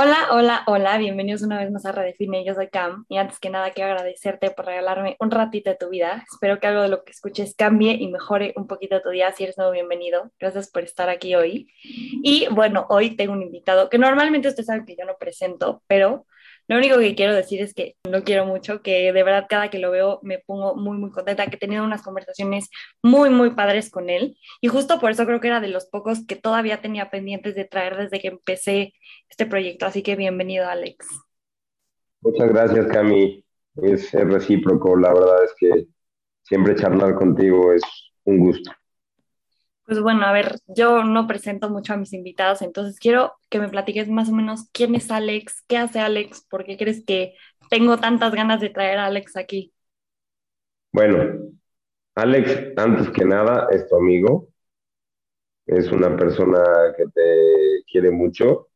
Hola, hola, hola, bienvenidos una vez más a Redefine, yo soy Cam. Y antes que nada quiero agradecerte por regalarme un ratito de tu vida, espero que algo de lo que escuches cambie y mejore un poquito tu día, si eres nuevo, bienvenido, gracias por estar aquí hoy. Y bueno, hoy tengo un invitado que normalmente ustedes saben que yo no presento, pero lo único que quiero decir es que lo quiero mucho, que de verdad cada que lo veo me pongo muy, muy contenta, que he tenido unas conversaciones muy, muy padres con él. Y justo por eso creo que era de los pocos que todavía tenía pendientes de traer desde que empecé este proyecto. Así que bienvenido, Alex. Muchas gracias, Cami. Es recíproco. La verdad es que siempre charlar contigo es un gusto. Pues bueno, a ver, yo no presento mucho a mis invitados, entonces quiero que me platiques más o menos quién es Alex, qué hace Alex, por qué crees que tengo tantas ganas de traer a Alex aquí. Bueno, Alex, antes que nada, es tu amigo, es una persona que te quiere mucho.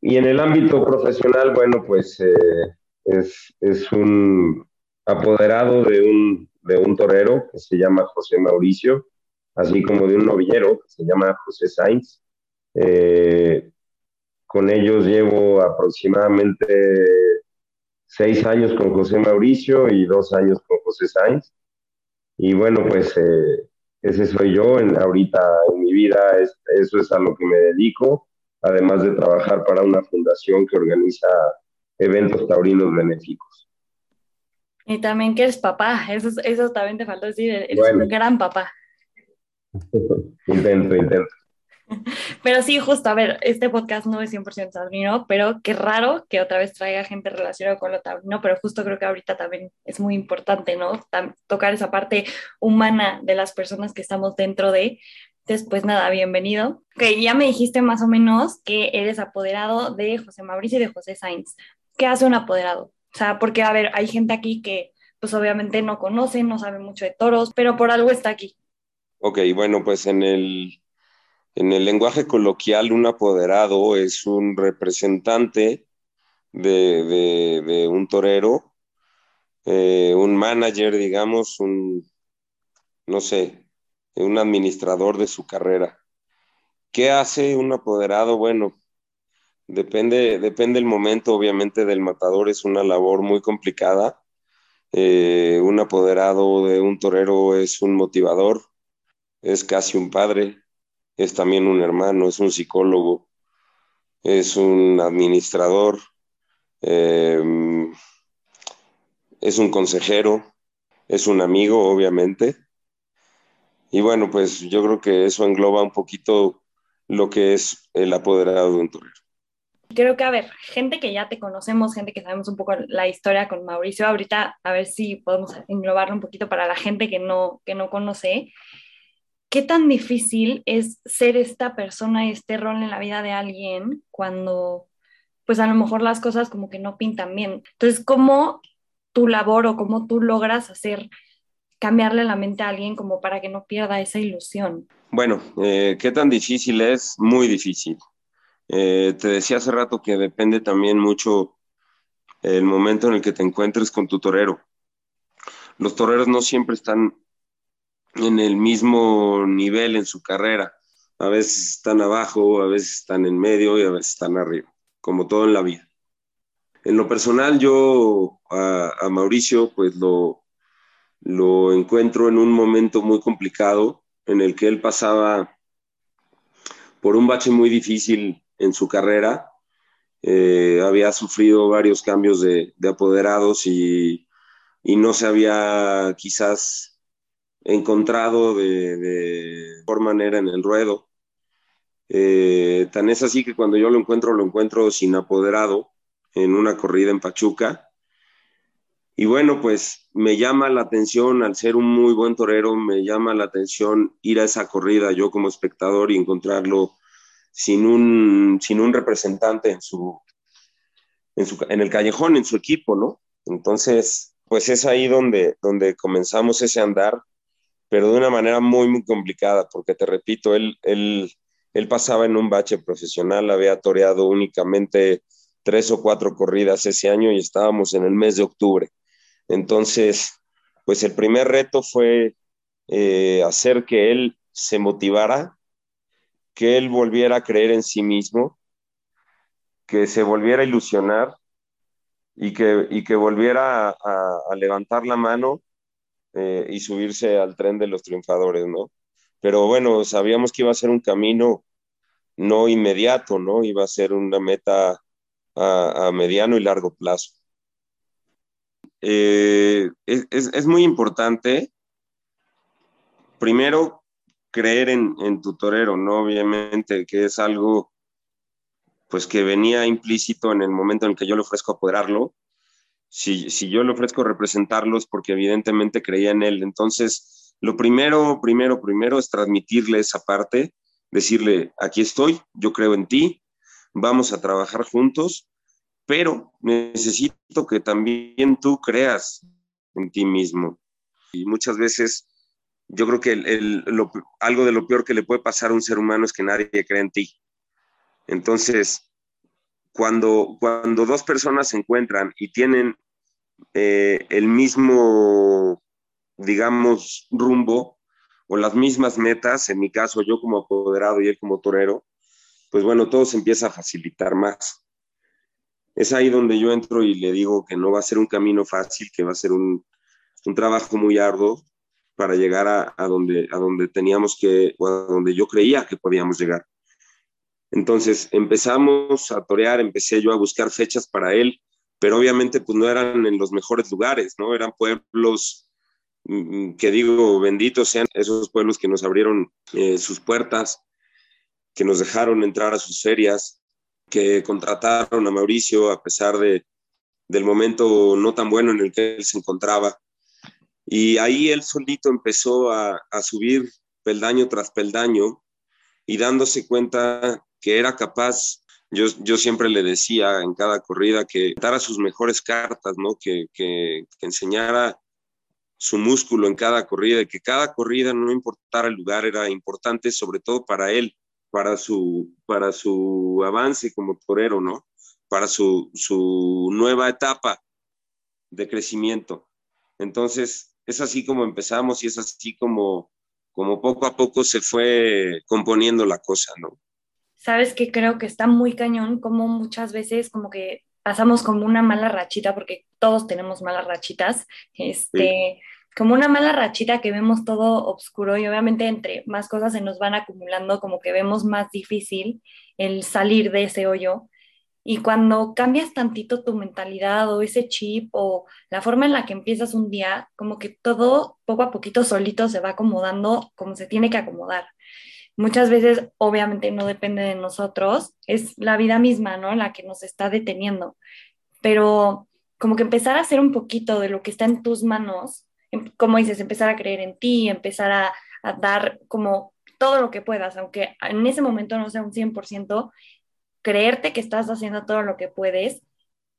Y en el ámbito profesional, bueno, pues eh, es, es, un apoderado de un, de un torero que se llama José Mauricio así como de un novillero que se llama José Sainz. Eh, con ellos llevo aproximadamente seis años con José Mauricio y dos años con José Sainz. Y bueno, pues eh, ese soy yo en, ahorita en mi vida, eso es a lo que me dedico, además de trabajar para una fundación que organiza eventos taurinos benéficos. Y también que eres papá, eso, eso también te faltó decir, eres un gran papá. Intento, intento. Pero sí, justo, a ver, este podcast no es 100% taurino, pero qué raro que otra vez traiga gente relacionada con lo taurino, pero justo creo que ahorita también es muy importante, ¿no? tocar esa parte humana de las personas que estamos dentro de. Entonces, pues nada, bienvenido. Ok, ya me dijiste más o menos que eres apoderado de José Mauricio y de José Sainz. ¿Qué hace un apoderado? O sea, porque, a ver, hay gente aquí que pues obviamente no conoce, no sabe mucho de toros, pero por algo está aquí. Ok, bueno, pues en el, en el lenguaje coloquial, un apoderado es un representante de, un torero, eh, un manager, digamos, un, no sé, un administrador de su carrera. ¿Qué hace un apoderado? Bueno, depende, depende el momento, obviamente, del matador, es una labor muy complicada. Eh, un apoderado de un torero es un motivador, es casi un padre, es también un hermano, es un psicólogo, es un administrador, em, es un consejero, es un amigo, obviamente. Y bueno, pues yo creo que eso engloba un poquito lo que es el apoderado de un torero. Creo que, a ver, gente que ya te conocemos, gente que sabemos un poco la historia con Mauricio, ahorita a ver si podemos englobarlo un poquito para la gente que no, que no conoce. ¿Qué tan difícil es ser esta persona, este rol en la vida de alguien cuando pues a lo mejor las cosas como que no pintan bien? Entonces, ¿cómo tu labor o cómo tú logras hacer cambiarle la mente a alguien como para que no pierda esa ilusión? Bueno, eh, ¿qué tan difícil es? Muy difícil. Eh, te decía hace rato que depende también mucho el momento en el que te encuentres con tu torero. Los toreros no siempre están en el mismo nivel en su carrera. A veces están abajo, a veces están en medio y a veces están arriba, como todo en la vida. En lo personal, yo a, Mauricio, pues lo, lo encuentro en un momento muy complicado en el que él pasaba por un bache muy difícil en su carrera. Eh, había sufrido varios cambios de, apoderados y, y, no se había quizás encontrado de, de mejor manera en el ruedo. Eh, tan es así que cuando yo lo encuentro, lo encuentro sin apoderado en una corrida en Pachuca. Y bueno, pues me llama la atención, al ser un muy buen torero, me llama la atención ir a esa corrida yo como espectador y encontrarlo sin un, sin un representante en, su, en, su, en el callejón, en su equipo, ¿no? Entonces, pues es ahí donde, donde comenzamos ese andar, pero de una manera muy, muy complicada, porque te repito, él, él, él pasaba en un bache profesional, había toreado únicamente tres o cuatro corridas ese año y estábamos en el mes de octubre. Entonces, pues el primer reto fue eh, hacer que él se motivara, que él volviera a creer en sí mismo, que se volviera a ilusionar y que, y que volviera a, levantar la mano eh, y subirse al tren de los triunfadores, ¿no? Pero bueno, sabíamos que iba a ser un camino no inmediato, ¿no? Iba a ser una meta a, mediano y largo plazo. Eh, es, es, muy importante, primero, creer en, en, tu torero, ¿no? Obviamente, que es algo pues que venía implícito en el momento en el que yo le ofrezco apoderarlo. Si, si yo le ofrezco representarlo es porque evidentemente creía en él. Entonces, lo primero, primero, primero es transmitirle esa parte, decirle, aquí estoy, yo creo en ti, vamos a trabajar juntos, pero necesito que también tú creas en ti mismo. Y muchas veces yo creo que el, algo de lo peor que le puede pasar a un ser humano es que nadie cree en ti. Entonces, cuando, cuando dos personas se encuentran y tienen eh, el mismo, digamos, rumbo o las mismas metas, en mi caso yo como apoderado y él como torero, pues bueno, todo se empieza a facilitar más. Es ahí donde yo entro y le digo que no va a ser un camino fácil, que va a ser un, un trabajo muy arduo para llegar a, a, donde, a donde teníamos que, o a donde yo creía que podíamos llegar. Entonces empezamos a torear, empecé yo a buscar fechas para él, pero obviamente pues no eran en los mejores lugares, ¿no? Eran pueblos mm, que digo, benditos sean esos pueblos que nos abrieron eh, sus puertas, que nos dejaron entrar a sus ferias, que contrataron a Mauricio a pesar de, del momento no tan bueno en el que él se encontraba. Y ahí él solito empezó a, a subir peldaño tras peldaño y dándose cuenta que era capaz, yo, yo siempre le decía en cada corrida que dara sus mejores cartas, ¿no? Que, que, enseñara su músculo en cada corrida, y que cada corrida, no importara el lugar, era importante sobre todo para él, para su, para su avance como torero, ¿no? Para su, su nueva etapa de crecimiento. Entonces, es así como empezamos y es así como, como poco a poco se fue componiendo la cosa, ¿no? Sabes que creo que está muy cañón, como muchas veces como que pasamos como una mala rachita, porque todos tenemos malas rachitas, este, como una mala rachita que vemos todo oscuro y obviamente entre más cosas se nos van acumulando, como que vemos más difícil el salir de ese hoyo. Y cuando cambias tantito tu mentalidad o ese chip o la forma en la que empiezas un día, como que todo poco a poquito solito se va acomodando como se tiene que acomodar muchas veces obviamente no depende de nosotros, es la vida misma, ¿no? La que nos está deteniendo. Pero como que empezar a hacer un poquito de lo que está en tus manos, em, como dices, empezar a creer en ti, empezar a, dar como todo lo que puedas, aunque en ese momento no sea un 100%, creerte que estás haciendo todo lo que puedes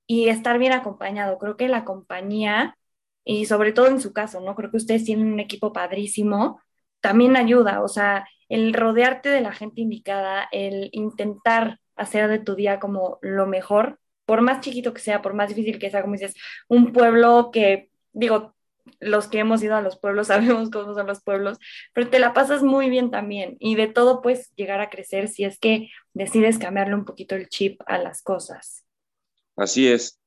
y estar bien acompañado. Creo que la compañía, y sobre todo en su caso, ¿no? Creo que ustedes tienen un equipo padrísimo, también ayuda, o sea, el rodearte de la gente indicada, el intentar hacer de tu día como lo mejor, por más chiquito que sea, por más difícil que sea, como dices, un pueblo que, digo, los que hemos ido a los pueblos sabemos cómo son los pueblos, pero te la pasas muy bien también y de todo puedes llegar a crecer si es que decides cambiarle un poquito el chip a las cosas. Así es.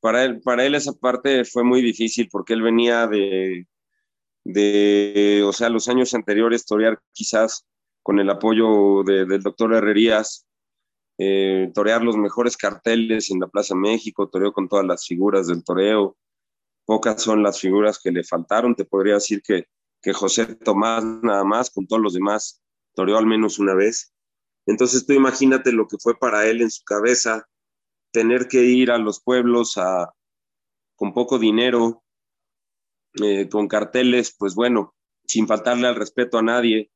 Para él, para él esa parte fue muy difícil porque él venía de, de, o sea, los años anteriores, torear quizás con el apoyo del doctor Herrerías, eh, torear los mejores carteles en la Plaza México, toreó con todas las figuras del toreo. Pocas son las figuras que le faltaron. Te podría decir que, que José Tomás nada más, con todos los demás, toreó al menos una vez. Entonces tú imagínate lo que fue para él en su cabeza tener que ir a los pueblos a, con poco dinero, eh, con carteles, pues bueno, sin faltarle al respeto a nadie,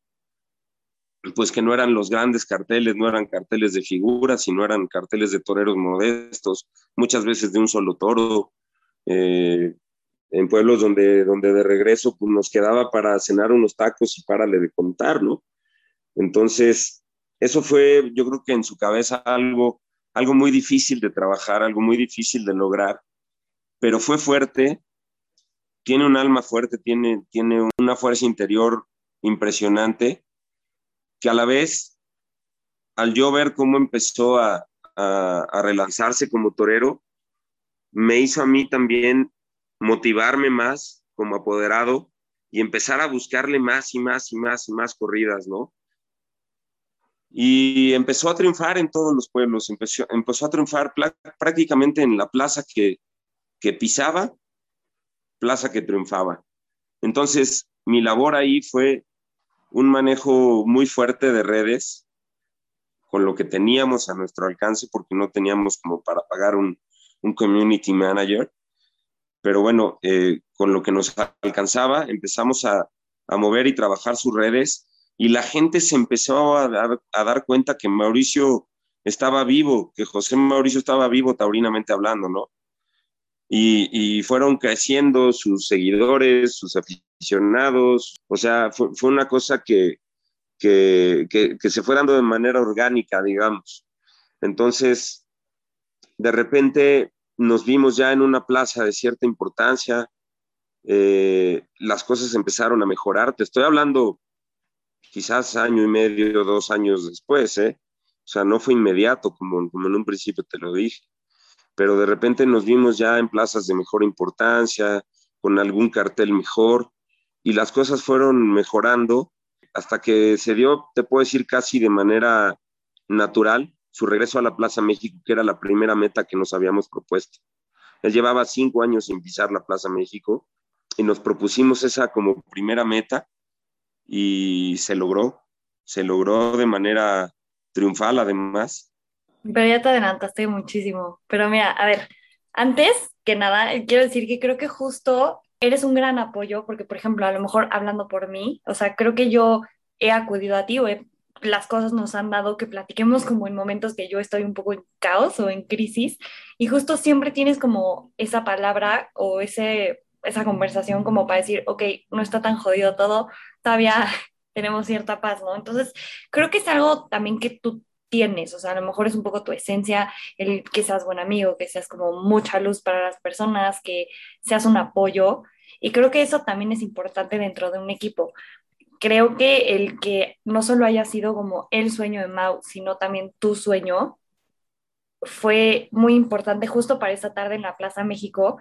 pues que no eran los grandes carteles, no eran carteles de figuras, sino eran carteles de toreros modestos, muchas veces de un solo toro, eh, en pueblos donde, donde de regreso pues, nos quedaba para cenar unos tacos y párale de contar, ¿no? Entonces, eso fue, yo creo que en su cabeza algo, algo muy difícil de trabajar, algo muy difícil de lograr, pero fue fuerte, tiene un alma fuerte, tiene, tiene una fuerza interior impresionante, que a la vez, al yo ver cómo empezó a, a relanzarse como torero, me hizo a mí también motivarme más como apoderado y empezar a buscarle más y más y más y más corridas, ¿no? Y empezó a triunfar en todos los pueblos, empezó, empezó a triunfar prácticamente en la plaza que, que pisaba, plaza que triunfaba. Entonces, mi labor ahí fue un manejo muy fuerte de redes, con lo que teníamos a nuestro alcance, porque no teníamos como para pagar un, un community manager pero bueno, eh, con lo que nos alcanzaba, empezamos a, mover y trabajar sus redes y la gente se empezó a dar, cuenta que Mauricio estaba vivo, que José Mauricio estaba vivo taurinamente hablando, ¿no? Y, fueron creciendo sus seguidores, sus aficionados, o sea, fue, una cosa que, que, que, se fue dando de manera orgánica, digamos. Entonces, de repente nos vimos ya en una plaza de cierta importancia, eh, las cosas empezaron a mejorar. Te estoy hablando quizás año y medio, dos años después, ¿eh? O sea, no fue inmediato como, como en un principio te lo dije, pero de repente nos vimos ya en plazas de mejor importancia, con algún cartel mejor, y las cosas fueron mejorando hasta que se dio, te puedo decir, casi de manera natural, su regreso a la Plaza México, que era la primera meta que nos habíamos propuesto. Él llevaba cinco años sin pisar la Plaza México y nos propusimos esa como primera meta y se logró, se logró de manera triunfal además. Pero ya te adelantaste muchísimo. Pero mira, a ver, antes que nada, quiero decir que creo que justo eres un gran apoyo, porque por ejemplo, a lo mejor hablando por mí, o sea, creo que yo he acudido a ti o he las cosas nos han dado que platiquemos como en momentos que yo estoy un poco en caos o en crisis y justo siempre tienes como esa palabra o ese, esa conversación como para decir, ok, no está tan jodido todo, todavía tenemos cierta paz, ¿no? Entonces, creo que es algo también que tú tienes, o sea, a lo mejor es un poco tu esencia, el que seas buen amigo, que seas como mucha luz para las personas, que seas un apoyo. Y creo que eso también es importante dentro de un equipo, creo que el que no solo haya sido como el sueño de Mau, sino también tu sueño, fue muy importante justo para esa tarde en la Plaza México,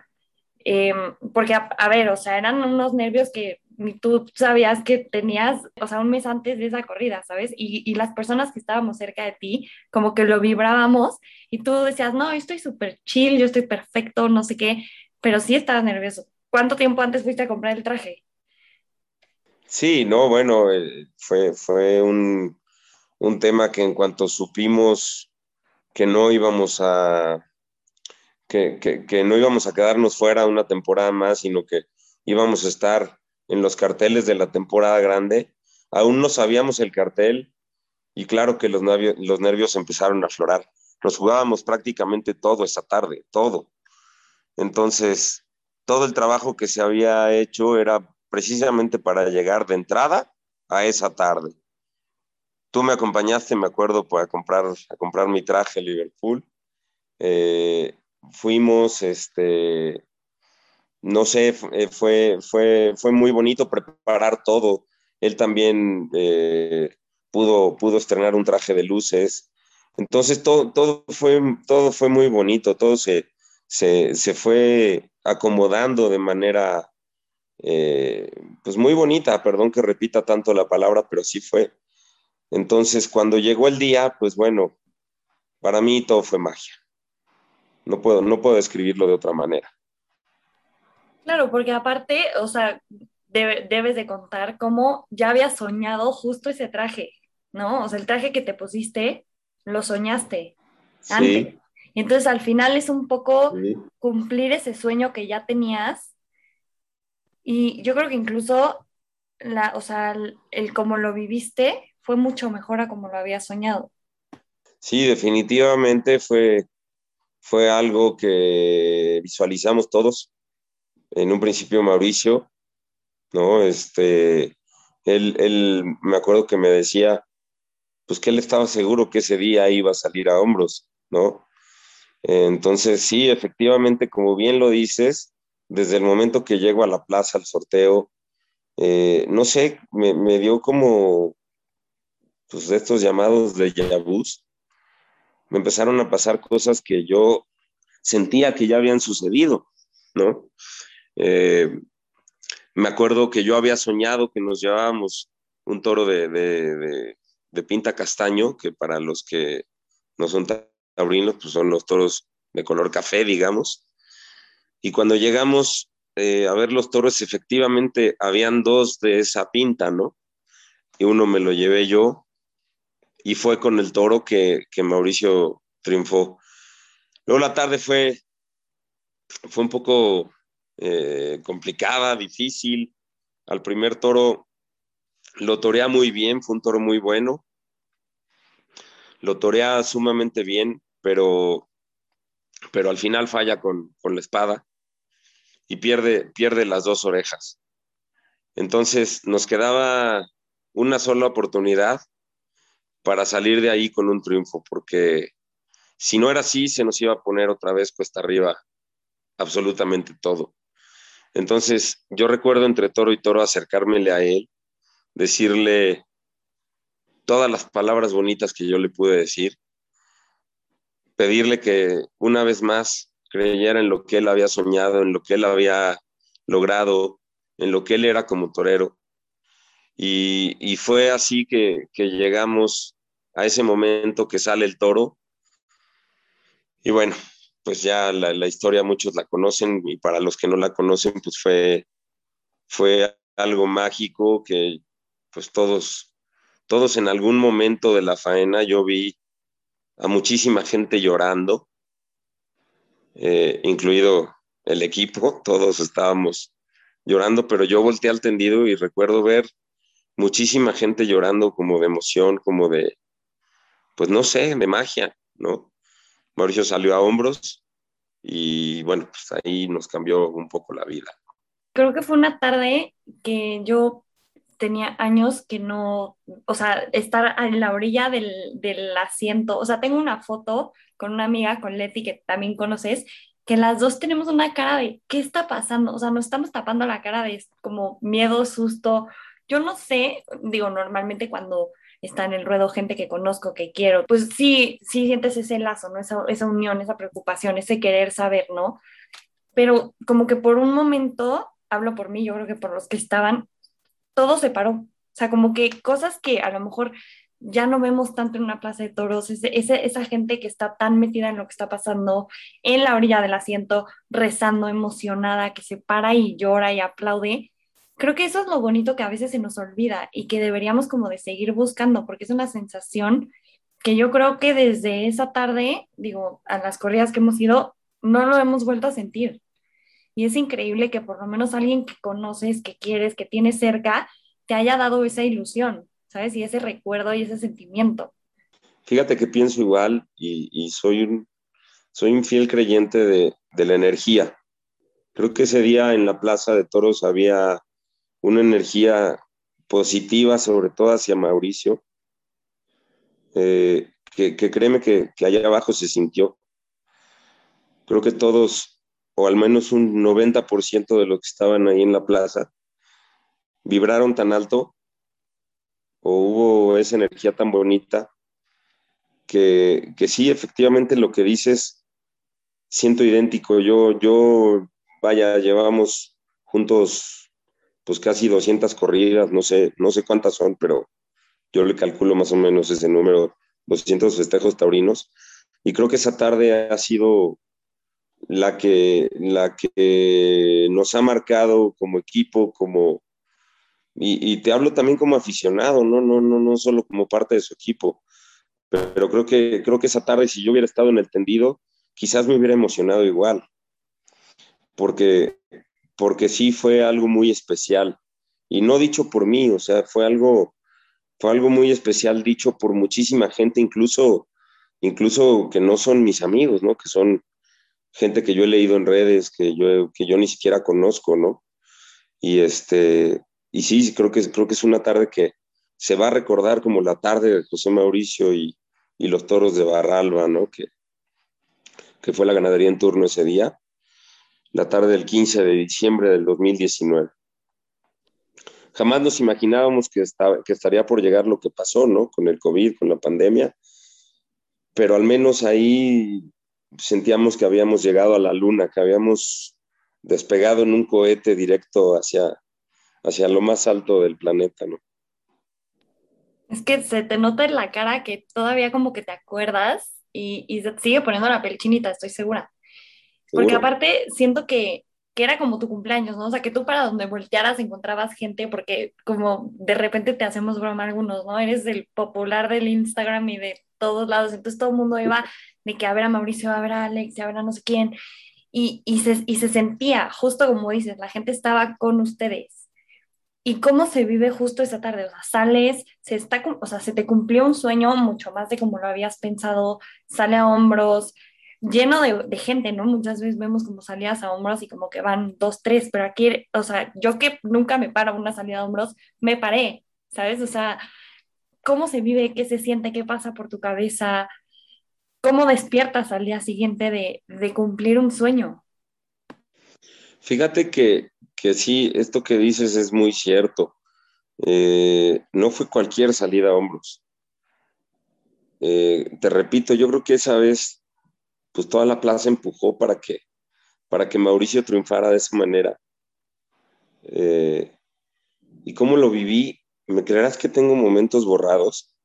em, porque a, ver, o sea, eran unos nervios que tú sabías que tenías, o sea, un mes antes de esa corrida, ¿sabes? Y, y las personas que estábamos cerca de ti, como que lo vibrábamos y tú decías, no, estoy súper chill, yo estoy perfecto, no sé qué, pero sí estabas nervioso. ¿Cuánto tiempo antes fuiste a comprar el traje? Sí, no, bueno, eh, fue, fue un, tema que en cuanto supimos que no íbamos a que, que, no íbamos a quedarnos fuera una temporada más, sino que íbamos a estar en los carteles de la temporada grande. Aún no sabíamos el cartel y claro que los nervios, empezaron a aflorar. Nos jugábamos prácticamente todo esa tarde, todo. Entonces, todo el trabajo que se había hecho era precisamente para llegar de entrada a esa tarde. Tú me acompañaste, me acuerdo, para comprar, a comprar mi traje Liverpool. Eh, fuimos, este, no sé, eh, fue, fue, fue muy bonito preparar todo. Él también eh, pudo, pudo estrenar un traje de luces. Entonces todo, todo, fue, todo fue muy bonito, todo se, se, se fue acomodando de manera eh, pues muy bonita, perdón que repita tanto la palabra, pero sí fue. Entonces, cuando llegó el día, pues bueno, para mí todo fue magia. No puedo, no puedo describirlo de otra manera. Claro, porque aparte, o sea, debes de contar cómo ya habías soñado justo ese traje, ¿no? O sea, el traje que te pusiste, lo soñaste antes. Y entonces al final es un poco cumplir ese sueño que ya tenías. Y yo creo que incluso, la, o sea, el, el cómo lo viviste fue mucho mejor a como lo había soñado. Sí, definitivamente fue, fue algo que visualizamos todos. En un principio Mauricio, ¿no? Este, él, él me acuerdo que me decía, pues que él estaba seguro que ese día iba a salir a hombros, ¿no? Entonces, sí, efectivamente, como bien lo dices, desde el momento que llego a la plaza al sorteo, eh, no sé, me, me, dio como pues, estos llamados de yabús. Me empezaron a pasar cosas que yo sentía que ya habían sucedido, ¿no? Eh, me acuerdo que yo había soñado que nos llevábamos un toro de, pinta castaño, que para los que no son taurinos, pues son los toros de color café, digamos. Y cuando llegamos eh, a ver los toros, efectivamente habían dos de esa pinta, ¿no? Y uno me lo llevé yo y fue con el toro que, que Mauricio triunfó. Luego la tarde fue, fue un poco eh, complicada, difícil. Al primer toro lo torea muy bien, fue un toro muy bueno. Lo torea sumamente bien, pero, pero al final falla con, con la espada y pierde, pierde las dos orejas. Entonces nos quedaba una sola oportunidad para salir de ahí con un triunfo, porque si no era así, se nos iba a poner otra vez cuesta arriba absolutamente todo. Entonces, yo recuerdo entre toro y toro acercármele a él, decirle todas las palabras bonitas que yo le pude decir, pedirle que una vez más creyera en lo que él había soñado, en lo que él había logrado, en lo que él era como torero. Y, fue así que, llegamos a ese momento que sale el toro. Y bueno, pues ya la, la, historia muchos la conocen y para los que no la conocen, pues fue, fue algo mágico que pues todos, todos en algún momento de la faena yo vi a muchísima gente llorando, eh, incluido el equipo, todos estábamos llorando, pero yo volteé al tendido y recuerdo ver muchísima gente llorando como de emoción, como de, pues no sé, de magia, ¿no? Mauricio salió a hombros y bueno, pues ahí nos cambió un poco la vida. Creo que fue una tarde que yo tenía años que no, o sea, estar en la orilla del, del asiento, o sea, tengo una foto con una amiga, con Leti, que también conoces, que las dos tenemos una cara de, ¿qué está pasando? O sea, nos estamos tapando la cara de como miedo, susto. Yo no sé, digo, normalmente cuando está en el ruedo gente que conozco, que quiero, pues sí, sí sientes ese lazo, ¿no? Esa, esa unión, esa preocupación, ese querer saber, ¿no? Pero como que por un momento, hablo por mí, yo creo que por los que estaban, todo se paró. O sea, como que cosas que a lo mejor ya no vemos tanto en una plaza de toros, ese, esa gente que está tan metida en lo que está pasando en la orilla del asiento, rezando, emocionada, que se para y llora y aplaude, creo que eso es lo bonito que a veces se nos olvida y que deberíamos como de seguir buscando, porque es una sensación que yo creo que desde esa tarde, digo, a las corridas que hemos ido, no lo hemos vuelto a sentir. Y es increíble que por lo menos alguien que conoces, que quieres, que tienes cerca, te haya dado esa ilusión, ¿sabes? Y ese recuerdo y ese sentimiento. Fíjate que pienso igual y, soy, un, soy un fiel creyente de, de la energía. Creo que ese día en la Plaza de Toros había una energía positiva, sobre todo hacia Mauricio, eh, que, créeme que, allá abajo se sintió. Creo que todos, o al menos un 90% de los que estaban ahí en la plaza, vibraron tan alto o hubo esa energía tan bonita que, que sí, efectivamente lo que dices, siento idéntico. Yo, yo, vaya, llevamos juntos pues casi 200 corridas, no sé, no sé cuántas son, pero yo le calculo más o menos ese número, 200 festejos taurinos, y creo que esa tarde ha sido la que, la que nos ha marcado como equipo, como, y, te hablo también como aficionado, ¿no? No, no, no solo como parte de su equipo, pero, creo, que, creo que esa tarde, si yo hubiera estado en el tendido, quizás me hubiera emocionado igual, porque, porque sí fue algo muy especial. Y no dicho por mí, o sea, fue algo, fue algo muy especial dicho por muchísima gente, incluso, incluso que no son mis amigos, ¿no? Que son gente que yo he leído en redes, que yo, que yo ni siquiera conozco, ¿no? Y, este, y sí, creo que, creo que es una tarde que se va a recordar como la tarde de José Mauricio y, y los toros de Barralba, ¿no? Que, que fue la ganadería en turno ese día, la tarde del 15 de diciembre del 2019. Jamás nos imaginábamos que, estaba, que estaría por llegar lo que pasó, ¿no? Con el COVID, con la pandemia, pero al menos ahí sentíamos que habíamos llegado a la luna, que habíamos despegado en un cohete directo hacia, hacia lo más alto del planeta, ¿no? Es que se te nota en la cara que todavía como que te acuerdas y, y sigue poniendo la piel chinita, estoy segura. Porque aparte siento que, que era como tu cumpleaños, ¿no? O sea, que tú para donde voltearas encontrabas gente porque como de repente te hacemos broma algunos, ¿no? Eres el popular del Instagram y de todos lados, entonces todo el mundo iba de que a ver a Mauricio, a ver a Alex, a ver a no sé quién, y, y, se, y se sentía, justo como dices, la gente estaba con ustedes. ¿Y cómo se vive justo esa tarde? O sea, sales, se, está, o sea, se te cumplió un sueño mucho más de como lo habías pensado, sale a hombros, lleno de, de, gente, ¿no? Muchas veces vemos como salidas a hombros y como que van dos, tres, pero aquí, o sea, yo que nunca me paro una salida a hombros, me paré, ¿sabes? O sea, ¿cómo se vive? ¿Qué se siente? ¿Qué pasa por tu cabeza? ¿Cómo despiertas al día siguiente de, de cumplir un sueño? Fíjate que, que, sí, esto que dices es muy cierto. Eh, no fue cualquier salida a hombros. Eh, te repito, yo creo que esa vez, pues toda la plaza empujó para que, para que Mauricio triunfara de esa manera. Eh, y cómo lo viví, me creerás que tengo momentos borrados.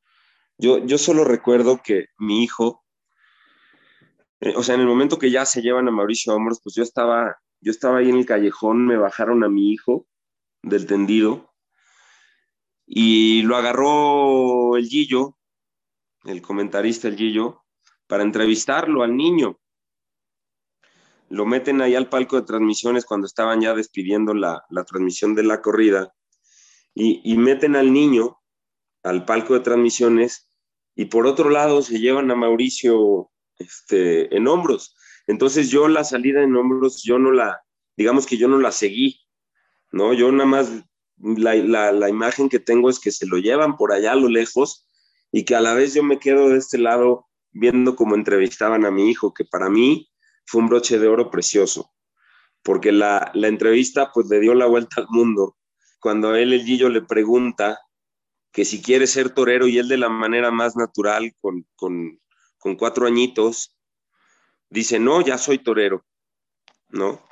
Yo, yo solo recuerdo que mi hijo eh, o sea, en el momento que ya se llevan a Mauricio Hombros, pues yo estaba, yo estaba ahí en el callejón, me bajaron a mi hijo del tendido y lo agarró el Gillo, el comentarista el Gillo, para entrevistarlo al niño. Lo meten ahí al palco de transmisiones cuando estaban ya despidiendo la, transmisión de la corrida y, meten al niño al palco de transmisiones y por otro lado se llevan a Mauricio este, en hombros. Entonces yo la salida en hombros, yo no la, digamos que yo no la seguí, ¿no? Yo nada más, la, la, la imagen que tengo es que se lo llevan por allá a lo lejos y que a la vez yo me quedo de este lado viendo cómo entrevistaban a mi hijo, que para mí fue un broche de oro precioso, porque la, la entrevista pues le dio la vuelta al mundo. Cuando él, el Gillo, le pregunta que si quiere ser torero y él de la manera más natural, con, con, con cuatro añitos, dice, no, ya soy torero, ¿no?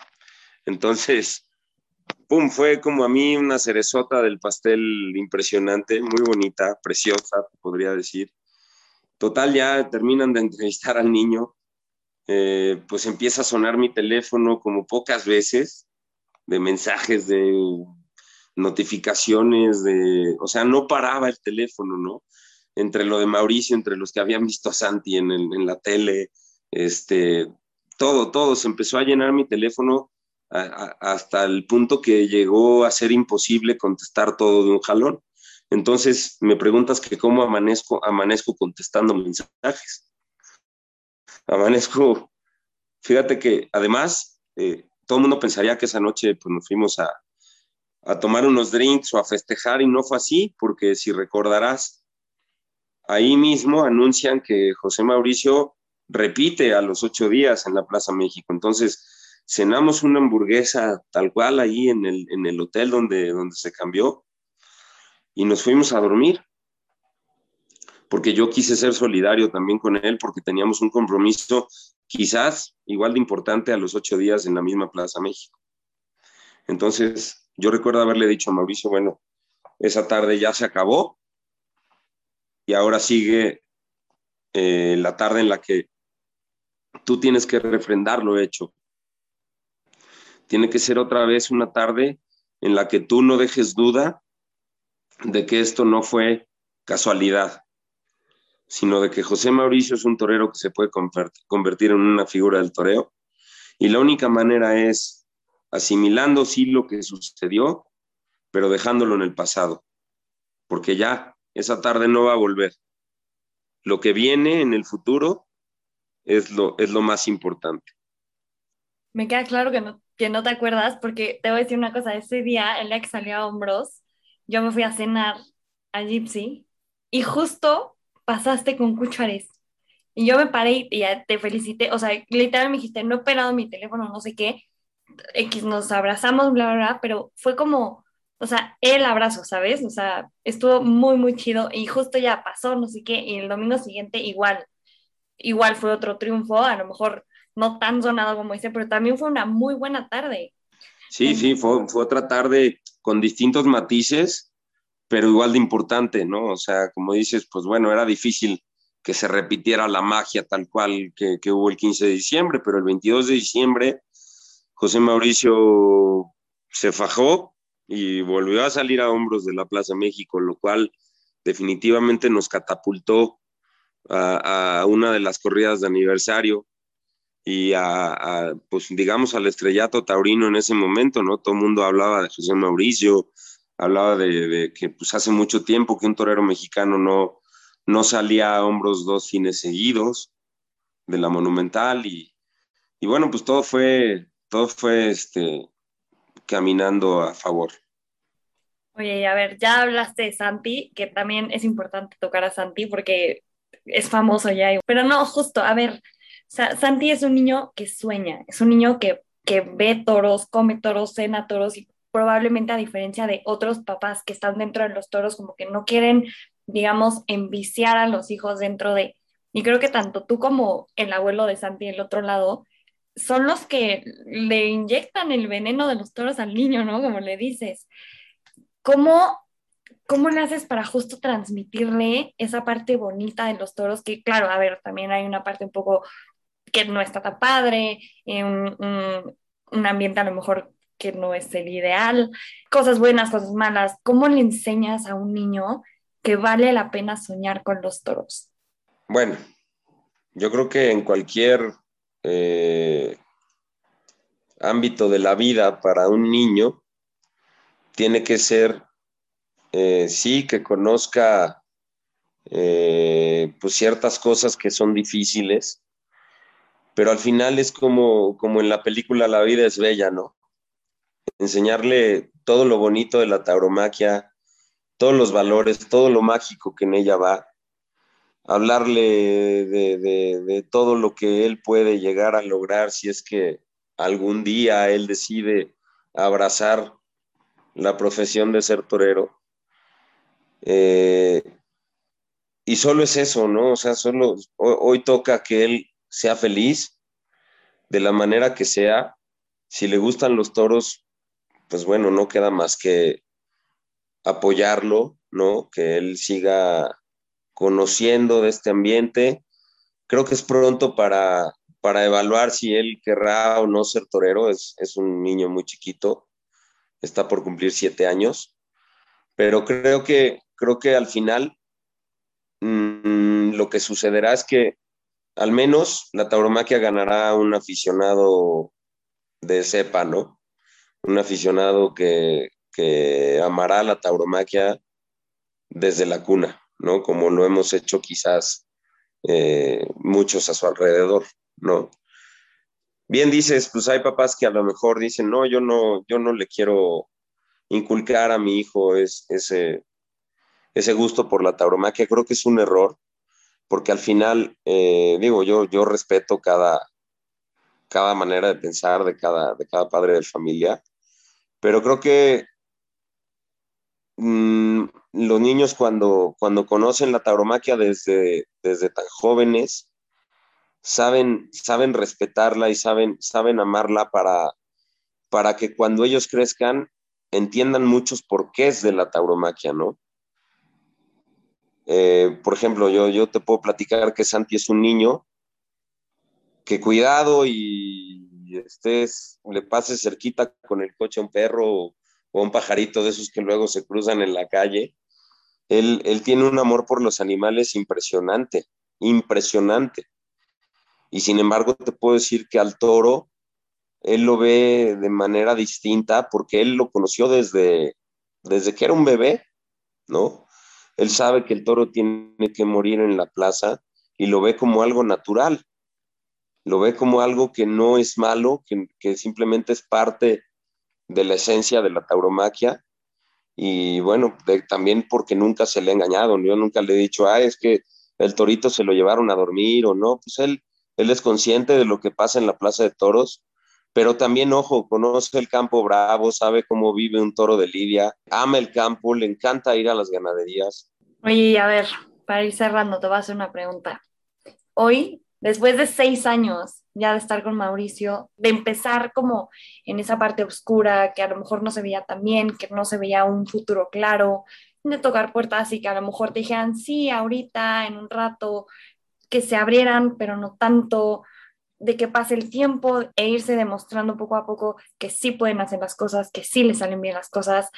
Entonces, pum, fue como a mí una cerezota del pastel impresionante, muy bonita, preciosa, podría decir. Total, ya terminan de entrevistar al niño, eh, pues empieza a sonar mi teléfono como pocas veces, de mensajes, de notificaciones, de, o sea, no paraba el teléfono, ¿no? entre lo de Mauricio, entre los que habían visto a Santi en, en la tele, este, todo, todo, se empezó a llenar mi teléfono hasta el punto que llegó a ser imposible contestar todo de un jalón. Entonces me preguntas que cómo amanezco, amanezco contestando mensajes. Amanezco, fíjate que además eh, todo el mundo pensaría que esa noche pues, nos fuimos a, a tomar unos drinks o a festejar y no fue así, porque si recordarás, ahí mismo anuncian que José Mauricio repite a los ocho días en la Plaza México. Entonces, cenamos una hamburguesa tal cual ahí en el, en el hotel donde, donde se cambió y nos fuimos a dormir. Porque yo quise ser solidario también con él, porque teníamos un compromiso quizás igual de importante a los ocho días en la misma Plaza México. Entonces, yo recuerdo haberle dicho a Mauricio, bueno, esa tarde ya se acabó, y ahora sigue eh, la tarde en la que tú tienes que refrendar lo hecho. Tiene que ser otra vez una tarde en la que tú no dejes duda de que esto no fue casualidad, sino de que José Mauricio es un torero que se puede convertir en una figura del toreo. Y la única manera es asimilando sí lo que sucedió, pero dejándolo en el pasado, porque ya esa tarde no va a volver. Lo que viene en el futuro es lo, es lo más importante. Me queda claro que no, que no te acuerdas, porque te voy a decir una cosa, ese día, el día que salió a hombros, yo me fui a cenar a Gypsy y justo pasaste con Cuchares. Y yo me paré y ya te felicité, o sea, literalmente me dijiste, no he operado mi teléfono, no sé qué, X, nos abrazamos, bla, bla, bla, pero fue como, o sea, el abrazo, ¿sabes? O sea, estuvo muy, muy chido y justo ya pasó, no sé qué, y el domingo siguiente igual, igual fue otro triunfo, a lo mejor no tan sonado como ese, pero también fue una muy buena tarde. Sí, sí, fue, fue otra tarde con distintos matices, pero igual de importante, ¿no? O sea, como dices, pues bueno, era difícil que se repitiera la magia tal cual que, hubo el 15 de diciembre, pero el 22 de diciembre José Mauricio se fajó y volvió a salir a hombros de la Plaza México, lo cual definitivamente nos catapultó a, a una de las corridas de aniversario y a, pues digamos, al estrellato taurino en ese momento, ¿no? Todo el mundo hablaba de José Mauricio, hablaba de, que pues hace mucho tiempo que un torero mexicano no, no salía a hombros dos fines seguidos de la Monumental y, y bueno, pues todo fue, todo fue este, caminando a favor. Oye, a ver, ya hablaste de Santi, que también es importante tocar a Santi porque es famoso ya, pero no, justo, a ver, Santi es un niño que sueña, es un niño que, que ve toros, come toros, cena toros y probablemente a diferencia de otros papás que están dentro de los toros, como que no quieren, digamos, enviciar a los hijos dentro de... Y creo que tanto tú como el abuelo de Santi, el otro lado, son los que le inyectan el veneno de los toros al niño, ¿no? Como le dices. ¿Cómo, cómo le haces para justo transmitirle esa parte bonita de los toros? Que claro, a ver, también hay una parte un poco que no está tan padre, un, un, ambiente a lo mejor que no es el ideal, cosas buenas, cosas malas. ¿Cómo le enseñas a un niño que vale la pena soñar con los toros? Bueno, yo creo que en cualquier eh, ámbito de la vida para un niño tiene que ser, eh, sí, que conozca eh, pues ciertas cosas que son difíciles, pero al final es como, como en la película La vida es bella, ¿no? Enseñarle todo lo bonito de la tauromaquia, todos los valores, todo lo mágico que en ella va, hablarle de, todo lo que él puede llegar a lograr si es que algún día él decide abrazar la profesión de ser torero. Eh, y solo es eso, ¿no? O sea, solo hoy toca que él sea feliz de la manera que sea. Si le gustan los toros, pues bueno, no queda más que apoyarlo, ¿no? Que él siga conociendo de este ambiente. Creo que es pronto para, para evaluar si él querrá o no ser torero. Es, es un niño muy chiquito, está por cumplir siete años, pero creo que, creo que al final mm, lo que sucederá es que al menos la tauromaquia ganará un aficionado de cepa, ¿no? Un aficionado que, amará la tauromaquia desde la cuna, ¿no? Como lo hemos hecho quizás eh, muchos a su alrededor, ¿no? Bien dices, pues hay papás que a lo mejor dicen, no, yo no, yo no le quiero inculcar a mi hijo ese, ese gusto por la tauromaquia. Creo que es un error porque al final, eh, digo, yo, yo respeto cada, cada manera de pensar de cada, de cada padre de familia, pero creo que mm, los niños cuando, cuando conocen la tauromaquia desde, desde tan jóvenes, saben, saben respetarla y saben, saben amarla para, para que cuando ellos crezcan entiendan muchos porqués de la tauromaquia, ¿no? Eh, por ejemplo, yo, yo te puedo platicar que Santi es un niño que cuidado y estés, le pases cerquita con el coche a un perro o, a un pajarito de esos que luego se cruzan en la calle, Él, él tiene un amor por los animales impresionante, impresionante. Y sin embargo, te puedo decir que al toro, él lo ve de manera distinta porque él lo conoció desde, desde que era un bebé, ¿no? Él sabe que el toro tiene que morir en la plaza y lo ve como algo natural, lo ve como algo que no es malo, que, simplemente es parte de la esencia de la tauromaquia. Y bueno, también porque nunca se le ha engañado, yo nunca le he dicho, ah, es que el torito se lo llevaron a dormir o no, pues él es consciente de lo que pasa en la plaza de toros pero también, ojo, conoce el campo bravo, sabe cómo vive un toro de Lidia, ama el campo, le encanta ir a las ganaderías. Oye, a ver, para ir cerrando, te voy a hacer una pregunta. Hoy, después de seis años ya de estar con Mauricio, de empezar como en esa parte oscura, que a lo mejor no se veía tan bien, que no se veía un futuro claro, de tocar puertas y que a lo mejor te dijeran, sí, ahorita, en un rato, que se abrieran, pero no tanto, de que pase el tiempo e irse demostrando poco a poco que sí pueden hacer las cosas, que sí les salen bien las cosas,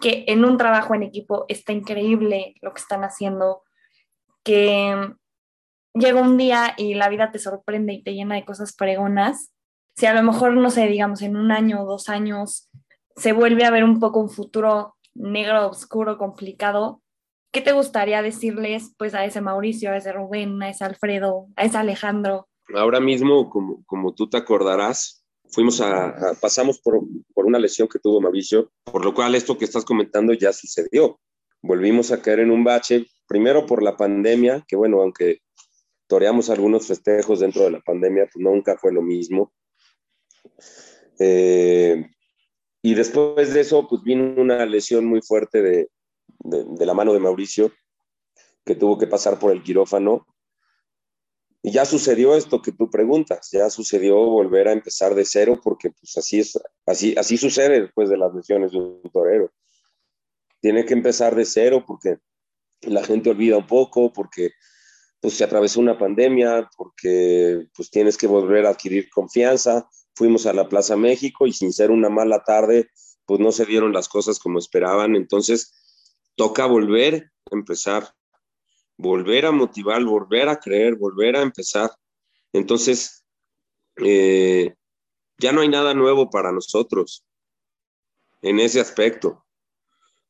que en un trabajo en equipo está increíble lo que están haciendo, que llega un día y la vida te sorprende y te llena de cosas pregonas. Si a lo mejor, no sé, digamos, en un año o dos años se vuelve a ver un poco un futuro negro, oscuro, complicado, ¿qué te gustaría decirles pues a ese Mauricio, a ese Rubén, a ese Alfredo, a ese Alejandro? Ahora mismo, como, como tú te acordarás, fuimos a, pasamos por, por, una lesión que tuvo Mauricio, por lo cual esto que estás comentando ya sucedió. Volvimos a caer en un bache, primero por la pandemia, que bueno, aunque toreamos algunos festejos dentro de la pandemia, pues nunca fue lo mismo. Eh, y después de eso, pues vino una lesión muy fuerte de, de, de la mano de Mauricio, que tuvo que pasar por el quirófano y ya sucedió esto que tú preguntas, ya sucedió volver a empezar de cero porque pues así es, así, así sucede después de las lesiones de un torero. Tiene que empezar de cero porque la gente olvida un poco, porque pues se atravesó una pandemia, porque pues tienes que volver a adquirir confianza. Fuimos a la Plaza México y sin ser una mala tarde, pues no se dieron las cosas como esperaban. Entonces, toca volver a empezar volver a motivar, volver a creer, volver a empezar. Entonces, eh, ya no hay nada nuevo para nosotros en ese aspecto.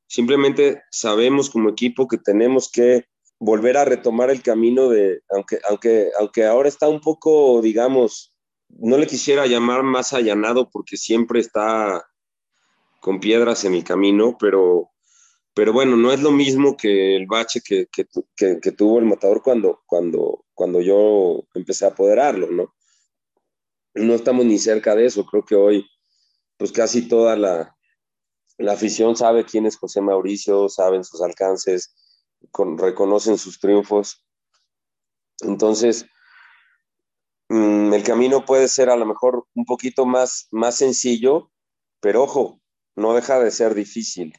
Simplemente sabemos como equipo que tenemos que volver a retomar el camino de, aunque, aunque, aunque ahora está un poco, digamos, no le quisiera llamar más allanado porque siempre está con piedras en el camino, pero pero bueno, no es lo mismo que el bache que, que, tuvo el matador cuando, cuando, cuando yo empecé a apoderarlo, ¿no? No estamos ni cerca de eso. Creo que hoy, pues casi toda la, la afición sabe quién es José Mauricio, saben sus alcances, reconocen sus triunfos. Entonces, mm, el camino puede ser a lo mejor un poquito más, más sencillo, pero ojo, no deja de ser difícil.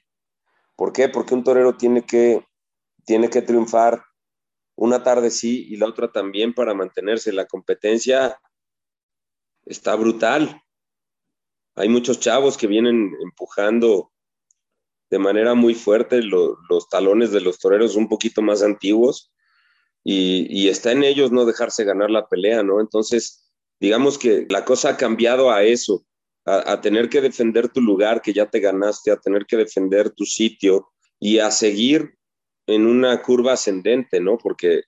¿Por qué? Porque un torero tiene que, tiene que triunfar una tarde sí y la otra también para mantenerse. La competencia está brutal. Hay muchos chavos que vienen empujando de manera muy fuerte los talones de los toreros un poquito más antiguos y, y, está en ellos no dejarse ganar la pelea, ¿no? Entonces, digamos que la cosa ha cambiado a eso a, tener que defender tu lugar que ya te ganaste, a tener que defender tu sitio y a seguir en una curva ascendente, ¿no? Porque,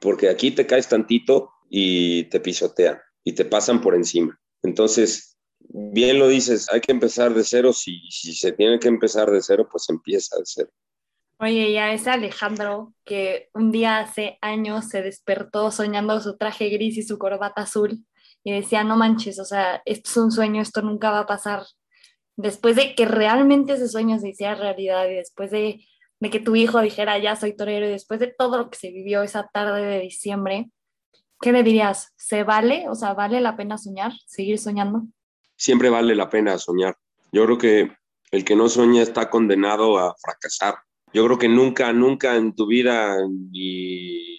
porque aquí te caes tantito y te pisotean y te pasan por encima. Entonces, bien lo dices, hay que empezar de cero. Si, si se tiene que empezar de cero, pues empieza de cero. Oye, ya ese Alejandro que un día hace años se despertó soñando su traje gris y su corbata azul y decía, no manches, o sea, esto es un sueño, esto nunca va a pasar. Después de que realmente ese sueño se hiciera realidad y después de, de que tu hijo dijera, ya soy torero y después de todo lo que se vivió esa tarde de diciembre, ¿qué le dirías? ¿Se vale? O sea, ¿vale la pena soñar, seguir soñando? Siempre vale la pena soñar. Yo creo que el que no sueña está condenado a fracasar. Yo creo que nunca, nunca en tu vida, y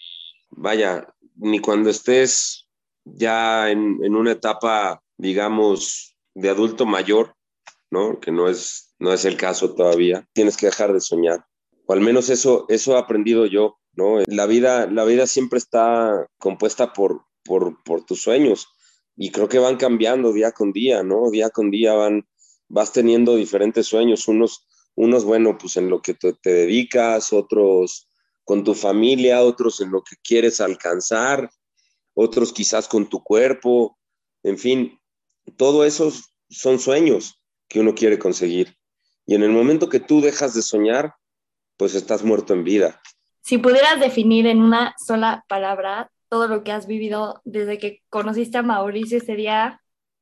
vaya, ni cuando estés ya en, una etapa, digamos, de adulto mayor, ¿no? Que no es, no es el caso todavía. Tienes que dejar de soñar. o al menos eso, eso he aprendido yo, ¿no? La vida, la vida siempre está compuesta por, por, por tus sueños y creo que van cambiando día con día, ¿no? Día con día van, vas teniendo diferentes sueños, unos, unos bueno, pues en lo que te, te dedicas, otros con tu familia, otros en lo que quieres alcanzar, otros quizás con tu cuerpo, en fin, todo eso son sueños que uno quiere conseguir. Y en el momento que tú dejas de soñar, pues estás muerto en vida. Si pudieras definir en una sola palabra todo lo que has vivido desde que conociste a Mauricio sería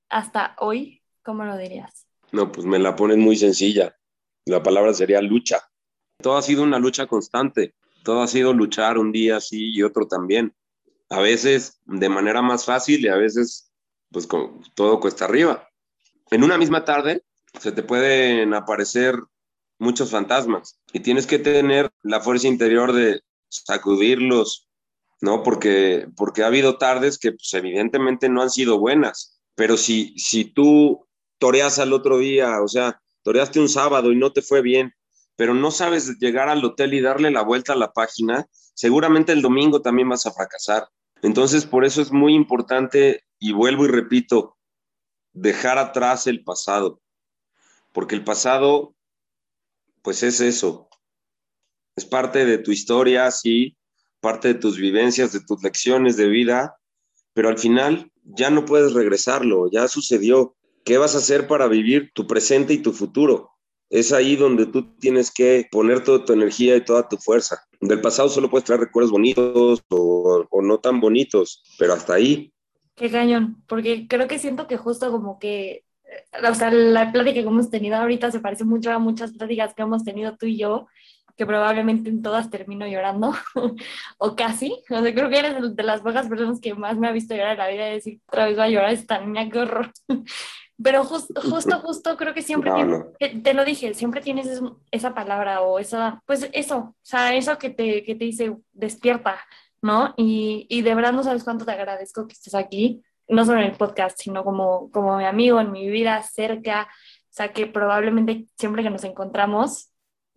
hasta hoy, ¿cómo lo dirías? No, pues me la ponen muy sencilla. La palabra sería lucha. Todo ha sido una lucha constante. Todo ha sido luchar un día sí y otro también. A veces de manera más fácil y a veces pues con, todo cuesta arriba. En una misma tarde se te pueden aparecer muchos fantasmas y tienes que tener la fuerza interior de sacudirlos, ¿no? Porque, porque ha habido tardes que pues, evidentemente no han sido buenas, pero si, si tú toreas al otro día, o sea, toreaste un sábado y no te fue bien, pero no sabes llegar al hotel y darle la vuelta a la página, seguramente el domingo también vas a fracasar. Entonces, por eso es muy importante, y vuelvo y repito, dejar atrás el pasado, porque el pasado, pues es eso, es parte de tu historia, sí, parte de tus vivencias, de tus lecciones de vida, pero al final ya no puedes regresarlo, ya sucedió. ¿Qué vas a hacer para vivir tu presente y tu futuro? Es ahí donde tú tienes que poner toda tu energía y toda tu fuerza. Del pasado solo puedes traer recuerdos bonitos o, o no tan bonitos, pero hasta ahí. Qué cañón, porque creo que siento que justo como que o sea, la plática que hemos tenido ahorita se parece mucho a muchas pláticas que hemos tenido tú y yo, que probablemente en todas termino llorando, o casi. O sea, creo que eres de las pocas personas que más me ha visto llorar en la vida y decir, otra vez va a llorar esta niña, qué horror. Pero justo, justo, justo creo que siempre, te lo dije, siempre tienes esa palabra o esa, pues eso, o sea, eso que te, que te dice, despierta, ¿no? Y, y de verdad no sabes cuánto te agradezco que estés aquí no solo en el podcast, sino como, como mi amigo en mi vida cerca, o sea, que probablemente siempre que nos encontramos,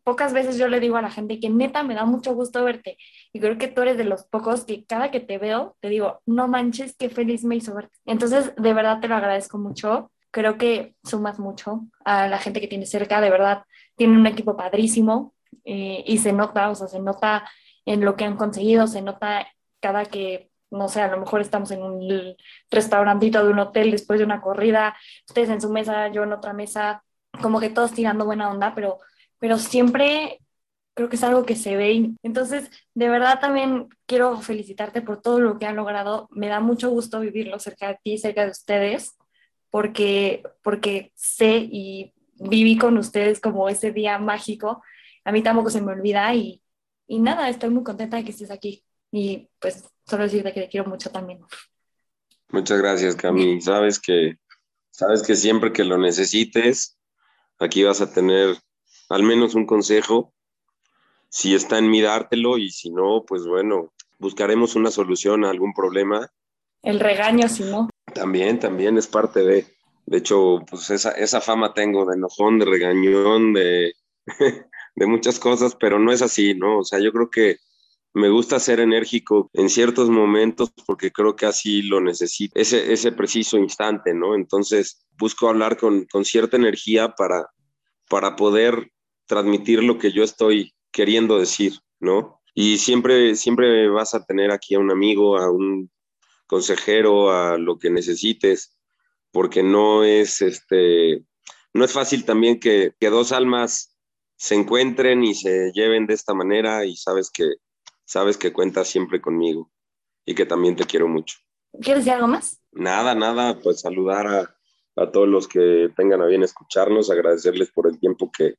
pocas veces yo le digo a la gente que neta me da mucho gusto verte y creo que tú eres de los pocos que cada que te veo te digo, no manches, qué feliz me hizo verte. Entonces, de verdad te lo agradezco mucho. Creo que sumas mucho a la gente que tienes cerca, de verdad, tiene un equipo padrísimo eh, y se nota, o sea, se nota en lo que han conseguido, se nota cada que no sé, a lo mejor estamos en un restaurantito de un hotel después de una corrida, ustedes en su mesa, yo en otra mesa, como que todos tirando buena onda, pero, pero siempre creo que es algo que se ve. Entonces, de verdad también quiero felicitarte por todo lo que han logrado. Me da mucho gusto vivirlo cerca de ti, cerca de ustedes, porque, porque sé y viví con ustedes como ese día mágico. A mí tampoco se me olvida y, y nada, estoy muy contenta de que estés aquí. Y pues solo decirte que te quiero mucho también. Muchas gracias, Cami. Sabes que, sabes que siempre que lo necesites, aquí vas a tener al menos un consejo. Si está en mí dártelo y si no, pues bueno, buscaremos una solución a algún problema. El regaño, si no. También, también es parte de. De hecho, pues esa, esa fama tengo de enojón, de regañón, de, de muchas cosas, pero no es así, ¿no? O sea, yo creo que me gusta ser enérgico en ciertos momentos porque creo que así lo necesito, ese, ese preciso instante, ¿no? Entonces busco hablar con, con cierta energía para, para poder transmitir lo que yo estoy queriendo decir, ¿no? Y siempre, siempre vas a tener aquí a un amigo, a un consejero, a lo que necesites, porque no es, este, no es fácil también que, que dos almas se encuentren y se lleven de esta manera y sabes que sabes que cuentas siempre conmigo y que también te quiero mucho. ¿Quieres decir algo más? Nada, nada, pues saludar a, a todos los que tengan a bien escucharnos, agradecerles por el tiempo que,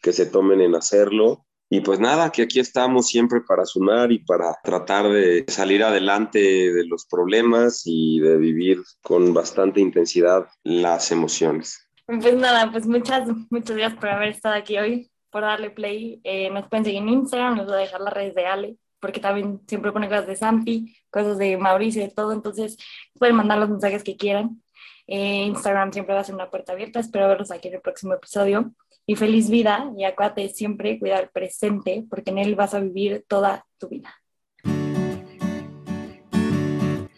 que se tomen en hacerlo. Y pues nada, que aquí estamos siempre para sumar y para tratar de salir adelante de los problemas y de vivir con bastante intensidad las emociones. Pues nada, pues muchas, muchas gracias por haber estado aquí hoy, por darle play. Eh, nos pueden seguir en Instagram, nos voy a dejar las redes de Ale porque también siempre pone cosas de Santi, cosas de Mauricio, de todo, entonces pueden mandar los mensajes que quieran. Eh, Instagram siempre va a ser una puerta abierta, espero verlos aquí en el próximo episodio. Y feliz vida y acuérdate siempre cuidar el presente porque en él vas a vivir toda tu vida.